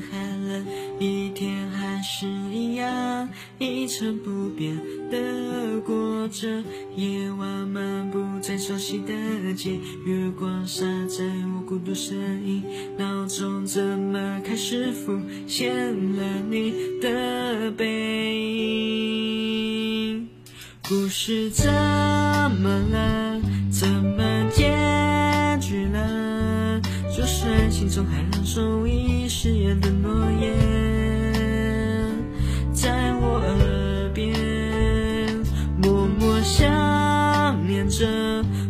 寒冷一天还是一样，一成不变的过着夜晚漫步在熟悉的街，月光洒在我孤独身影，闹钟怎么开始浮现了你的背影，故事怎么了？就算心中还能收已誓言的诺言，在我耳边默默想念着，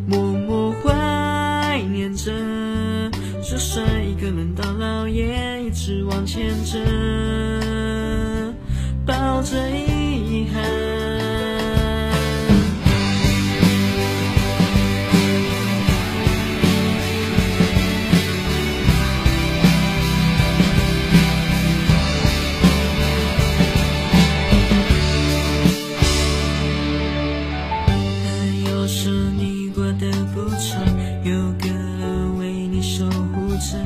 默默怀念着。就算一个人到老，也一直往前走，抱着一你守护着。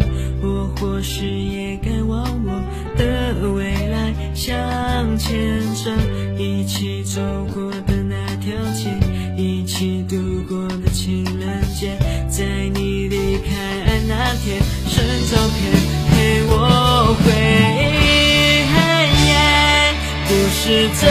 我或许也该往我的未来向前走，一起走过的那条街，一起度过的情人节，在你离开那天，剩照片陪我回忆。故事怎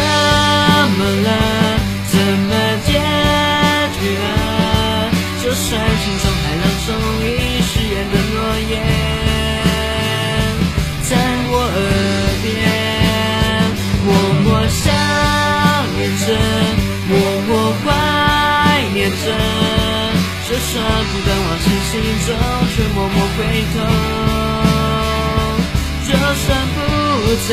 心中，却默默回头。就算不在，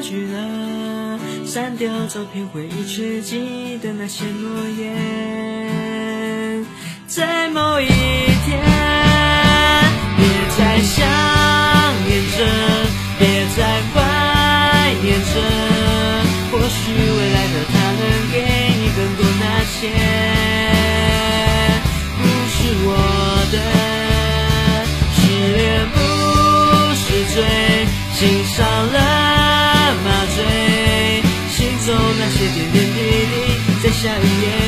去了？删掉照片，回忆却记得那些诺言。在某一天，别再想念着，别再怀念着。或许未来的他能给你更多那些，下一页